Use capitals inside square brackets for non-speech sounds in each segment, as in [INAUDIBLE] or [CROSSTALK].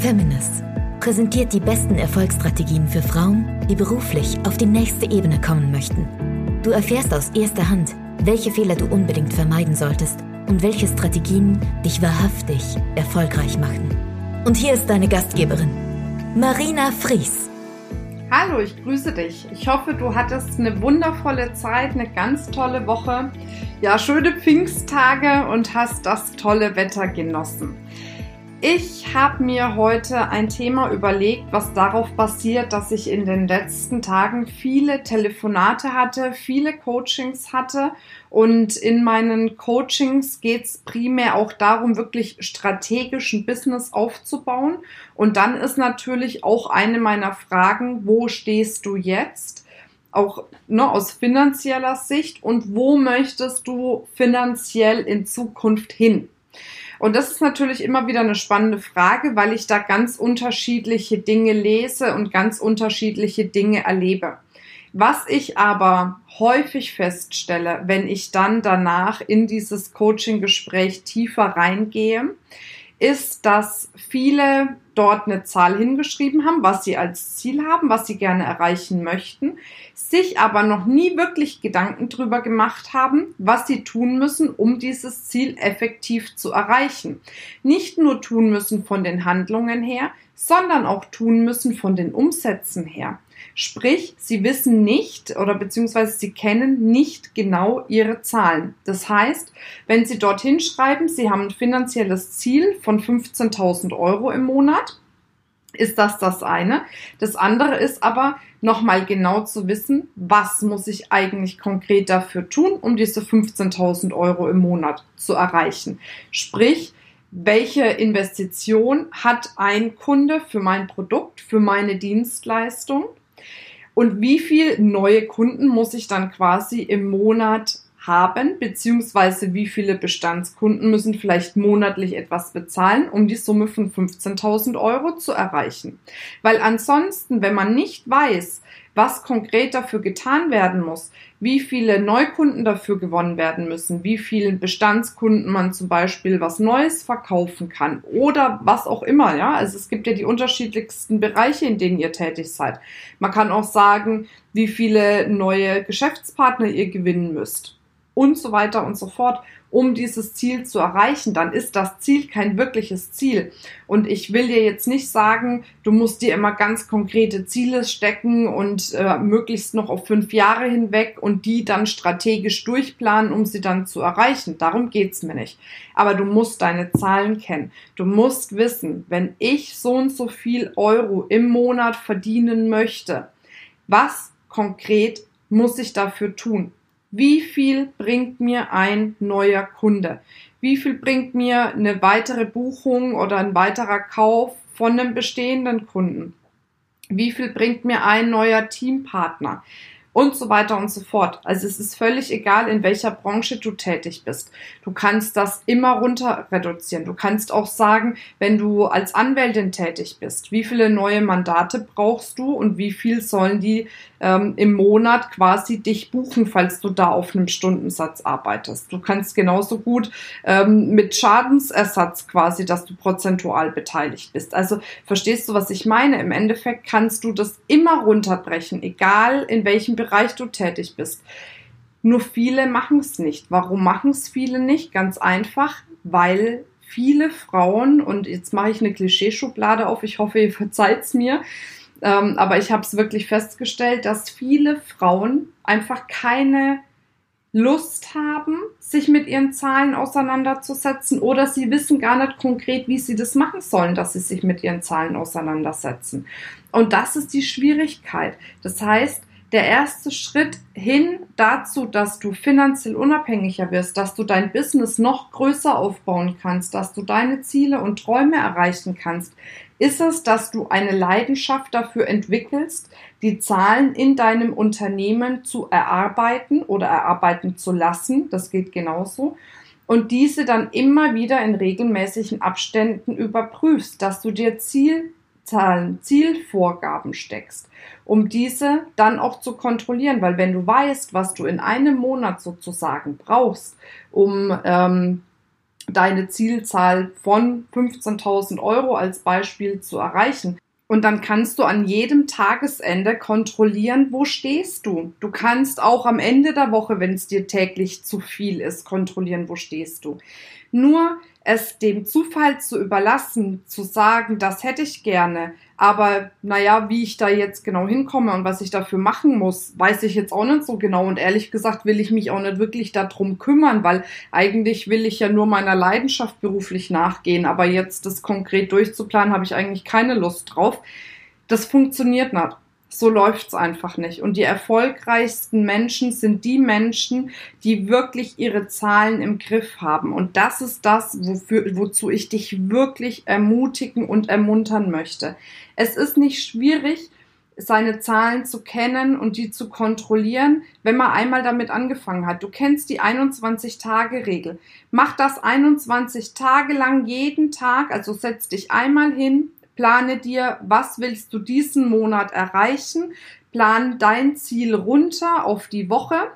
Feminist präsentiert die besten Erfolgsstrategien für Frauen, die beruflich auf die nächste Ebene kommen möchten. Du erfährst aus erster Hand, welche Fehler du unbedingt vermeiden solltest und welche Strategien dich wahrhaftig erfolgreich machen. Und hier ist deine Gastgeberin, Marina Fries. Hallo, ich grüße dich. Ich hoffe, du hattest eine wundervolle Zeit, eine ganz tolle Woche, ja, schöne Pfingsttage und hast das tolle Wetter genossen. Ich habe mir heute ein Thema überlegt, was darauf basiert, dass ich in den letzten Tagen viele Telefonate hatte, viele Coachings hatte und in meinen Coachings geht es primär auch darum, wirklich strategisch ein Business aufzubauen. Und dann ist natürlich auch eine meiner Fragen, wo stehst du jetzt? Auch ne, aus finanzieller Sicht und wo möchtest du finanziell in Zukunft hin? Und das ist natürlich immer wieder eine spannende Frage, weil ich da ganz unterschiedliche Dinge lese und ganz unterschiedliche Dinge erlebe. Was ich aber häufig feststelle, wenn ich dann danach in dieses Coaching-Gespräch tiefer reingehe, ist, dass viele dort eine Zahl hingeschrieben haben, was sie als Ziel haben, was sie gerne erreichen möchten, sich aber noch nie wirklich Gedanken drüber gemacht haben, was sie tun müssen, um dieses Ziel effektiv zu erreichen. Nicht nur tun müssen von den Handlungen her, sondern auch tun müssen von den Umsätzen her. Sprich, sie wissen nicht oder beziehungsweise sie kennen nicht genau ihre Zahlen. Das heißt, wenn sie dorthin schreiben, sie haben ein finanzielles Ziel von 15.000 Euro im Monat, ist das das eine. Das andere ist aber nochmal genau zu wissen, was muss ich eigentlich konkret dafür tun, um diese 15.000 Euro im Monat zu erreichen. Sprich, welche Investition hat ein Kunde für mein Produkt, für meine Dienstleistung? Und wie viel neue Kunden muss ich dann quasi im Monat haben, beziehungsweise wie viele Bestandskunden müssen vielleicht monatlich etwas bezahlen, um die Summe von 15.000 Euro zu erreichen. Weil ansonsten, wenn man nicht weiß, was konkret dafür getan werden muss, wie viele Neukunden dafür gewonnen werden müssen, wie vielen Bestandskunden man zum Beispiel was Neues verkaufen kann oder was auch immer, ja. Also es gibt ja die unterschiedlichsten Bereiche, in denen ihr tätig seid. Man kann auch sagen, wie viele neue Geschäftspartner ihr gewinnen müsst und so weiter und so fort um dieses Ziel zu erreichen, dann ist das Ziel kein wirkliches Ziel. Und ich will dir jetzt nicht sagen, du musst dir immer ganz konkrete Ziele stecken und äh, möglichst noch auf fünf Jahre hinweg und die dann strategisch durchplanen, um sie dann zu erreichen. Darum geht's mir nicht. Aber du musst deine Zahlen kennen. Du musst wissen, wenn ich so und so viel Euro im Monat verdienen möchte, was konkret muss ich dafür tun? Wie viel bringt mir ein neuer Kunde? Wie viel bringt mir eine weitere Buchung oder ein weiterer Kauf von einem bestehenden Kunden? Wie viel bringt mir ein neuer Teampartner? Und so weiter und so fort. Also es ist völlig egal, in welcher Branche du tätig bist. Du kannst das immer runter reduzieren. Du kannst auch sagen, wenn du als Anwältin tätig bist, wie viele neue Mandate brauchst du und wie viel sollen die ähm, im Monat quasi dich buchen, falls du da auf einem Stundensatz arbeitest. Du kannst genauso gut ähm, mit Schadensersatz quasi, dass du prozentual beteiligt bist. Also verstehst du, was ich meine? Im Endeffekt kannst du das immer runterbrechen, egal in welchem Bereich du tätig bist. Nur viele machen es nicht. Warum machen es viele nicht? Ganz einfach, weil viele Frauen, und jetzt mache ich eine Klischeeschublade auf, ich hoffe, ihr verzeiht es mir, ähm, aber ich habe es wirklich festgestellt, dass viele Frauen einfach keine Lust haben, sich mit ihren Zahlen auseinanderzusetzen oder sie wissen gar nicht konkret, wie sie das machen sollen, dass sie sich mit ihren Zahlen auseinandersetzen. Und das ist die Schwierigkeit. Das heißt, der erste Schritt hin dazu, dass du finanziell unabhängiger wirst, dass du dein Business noch größer aufbauen kannst, dass du deine Ziele und Träume erreichen kannst, ist es, dass du eine Leidenschaft dafür entwickelst, die Zahlen in deinem Unternehmen zu erarbeiten oder erarbeiten zu lassen. Das geht genauso. Und diese dann immer wieder in regelmäßigen Abständen überprüfst, dass du dir Ziel Zahlen, Zielvorgaben steckst, um diese dann auch zu kontrollieren, weil wenn du weißt, was du in einem Monat sozusagen brauchst, um ähm, deine Zielzahl von 15.000 Euro als Beispiel zu erreichen. Und dann kannst du an jedem Tagesende kontrollieren, wo stehst du. Du kannst auch am Ende der Woche, wenn es dir täglich zu viel ist, kontrollieren, wo stehst du. Nur es dem Zufall zu überlassen, zu sagen, das hätte ich gerne, aber naja, wie ich da jetzt genau hinkomme und was ich dafür machen muss, weiß ich jetzt auch nicht so genau. Und ehrlich gesagt will ich mich auch nicht wirklich darum kümmern, weil eigentlich will ich ja nur meiner Leidenschaft beruflich nachgehen. Aber jetzt das konkret durchzuplanen, habe ich eigentlich keine Lust drauf. Das funktioniert nicht. So läuft's einfach nicht. Und die erfolgreichsten Menschen sind die Menschen, die wirklich ihre Zahlen im Griff haben. Und das ist das, wofür, wozu ich dich wirklich ermutigen und ermuntern möchte. Es ist nicht schwierig, seine Zahlen zu kennen und die zu kontrollieren, wenn man einmal damit angefangen hat. Du kennst die 21-Tage-Regel. Mach das 21 Tage lang jeden Tag, also setz dich einmal hin, plane dir, was willst du diesen Monat erreichen, plan dein Ziel runter auf die Woche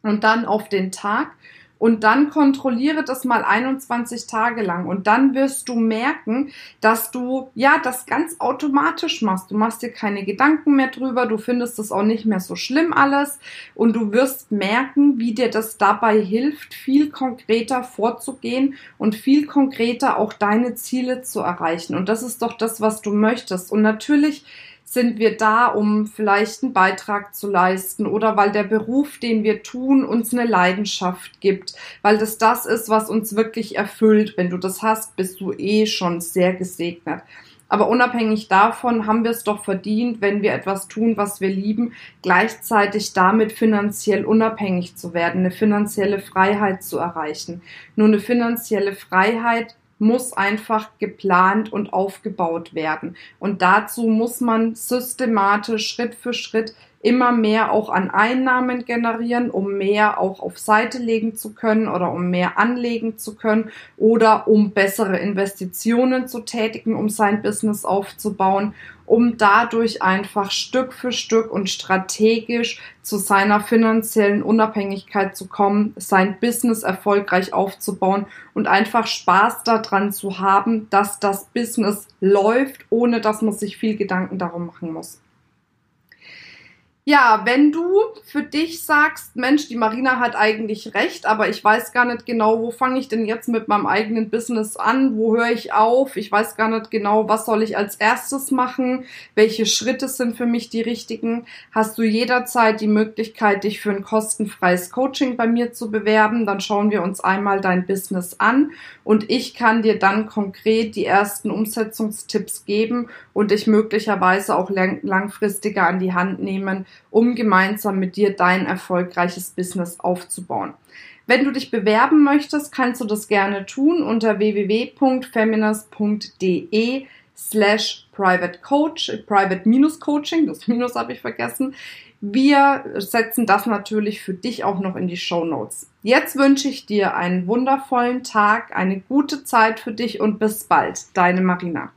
und dann auf den Tag und dann kontrolliere das mal 21 Tage lang und dann wirst du merken, dass du ja das ganz automatisch machst. Du machst dir keine Gedanken mehr drüber, du findest es auch nicht mehr so schlimm alles und du wirst merken, wie dir das dabei hilft, viel konkreter vorzugehen und viel konkreter auch deine Ziele zu erreichen. Und das ist doch das, was du möchtest. Und natürlich sind wir da, um vielleicht einen Beitrag zu leisten oder weil der Beruf, den wir tun, uns eine Leidenschaft gibt, weil das das ist, was uns wirklich erfüllt. Wenn du das hast, bist du eh schon sehr gesegnet. Aber unabhängig davon haben wir es doch verdient, wenn wir etwas tun, was wir lieben, gleichzeitig damit finanziell unabhängig zu werden, eine finanzielle Freiheit zu erreichen. Nur eine finanzielle Freiheit muss einfach geplant und aufgebaut werden. Und dazu muss man systematisch Schritt für Schritt immer mehr auch an Einnahmen generieren, um mehr auch auf Seite legen zu können oder um mehr anlegen zu können oder um bessere Investitionen zu tätigen, um sein Business aufzubauen, um dadurch einfach Stück für Stück und strategisch zu seiner finanziellen Unabhängigkeit zu kommen, sein Business erfolgreich aufzubauen und einfach Spaß daran zu haben, dass das Business läuft, ohne dass man sich viel Gedanken darum machen muss. Ja, wenn du für dich sagst, Mensch, die Marina hat eigentlich recht, aber ich weiß gar nicht genau, wo fange ich denn jetzt mit meinem eigenen Business an, wo höre ich auf, ich weiß gar nicht genau, was soll ich als erstes machen, welche Schritte sind für mich die richtigen, hast du jederzeit die Möglichkeit, dich für ein kostenfreies Coaching bei mir zu bewerben, dann schauen wir uns einmal dein Business an und ich kann dir dann konkret die ersten Umsetzungstipps geben und dich möglicherweise auch lang langfristiger an die Hand nehmen, um gemeinsam mit dir dein erfolgreiches Business aufzubauen. Wenn du dich bewerben möchtest, kannst du das gerne tun unter www.feminist.de slash private coach, private minus coaching, das Minus habe ich vergessen. Wir setzen das natürlich für dich auch noch in die Show Notes. Jetzt wünsche ich dir einen wundervollen Tag, eine gute Zeit für dich und bis bald. Deine Marina.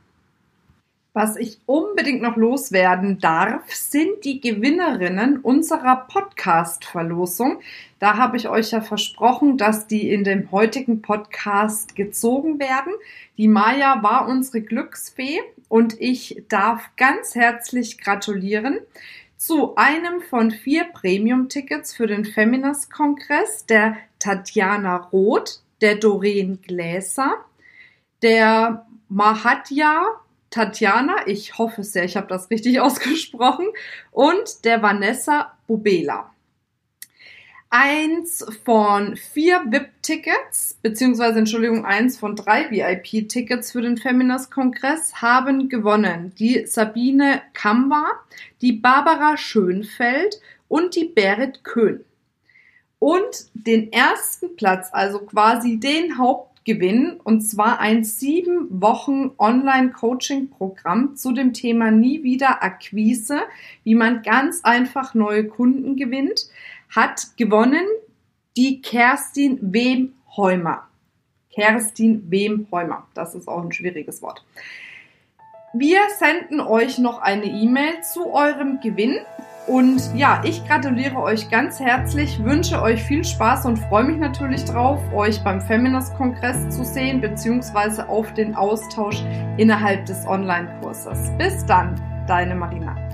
Was ich unbedingt noch loswerden darf, sind die Gewinnerinnen unserer Podcast-Verlosung. Da habe ich euch ja versprochen, dass die in dem heutigen Podcast gezogen werden. Die Maya war unsere Glücksfee und ich darf ganz herzlich gratulieren zu einem von vier Premium-Tickets für den Feminist-Kongress der Tatjana Roth, der Doreen Gläser, der Mahatja Tatjana, ich hoffe sehr, ich habe das richtig [LAUGHS] ausgesprochen, und der Vanessa Bubela. Eins von vier VIP-Tickets, beziehungsweise Entschuldigung, eins von drei VIP-Tickets für den Feminist-Kongress haben gewonnen die Sabine Kamba, die Barbara Schönfeld und die Berit Köhn. Und den ersten Platz, also quasi den Haupt gewinnen und zwar ein sieben Wochen Online-Coaching-Programm zu dem Thema Nie wieder Akquise, wie man ganz einfach neue Kunden gewinnt, hat gewonnen die Kerstin Wemhäumer. Kerstin Wemhäumer, das ist auch ein schwieriges Wort. Wir senden euch noch eine E-Mail zu eurem Gewinn Und ja, ich gratuliere euch ganz herzlich, wünsche euch viel Spaß und freue mich natürlich drauf, euch beim Feminist-Kongress zu sehen, beziehungsweise auf den Austausch innerhalb des Online-Kurses. Bis dann, deine Marina.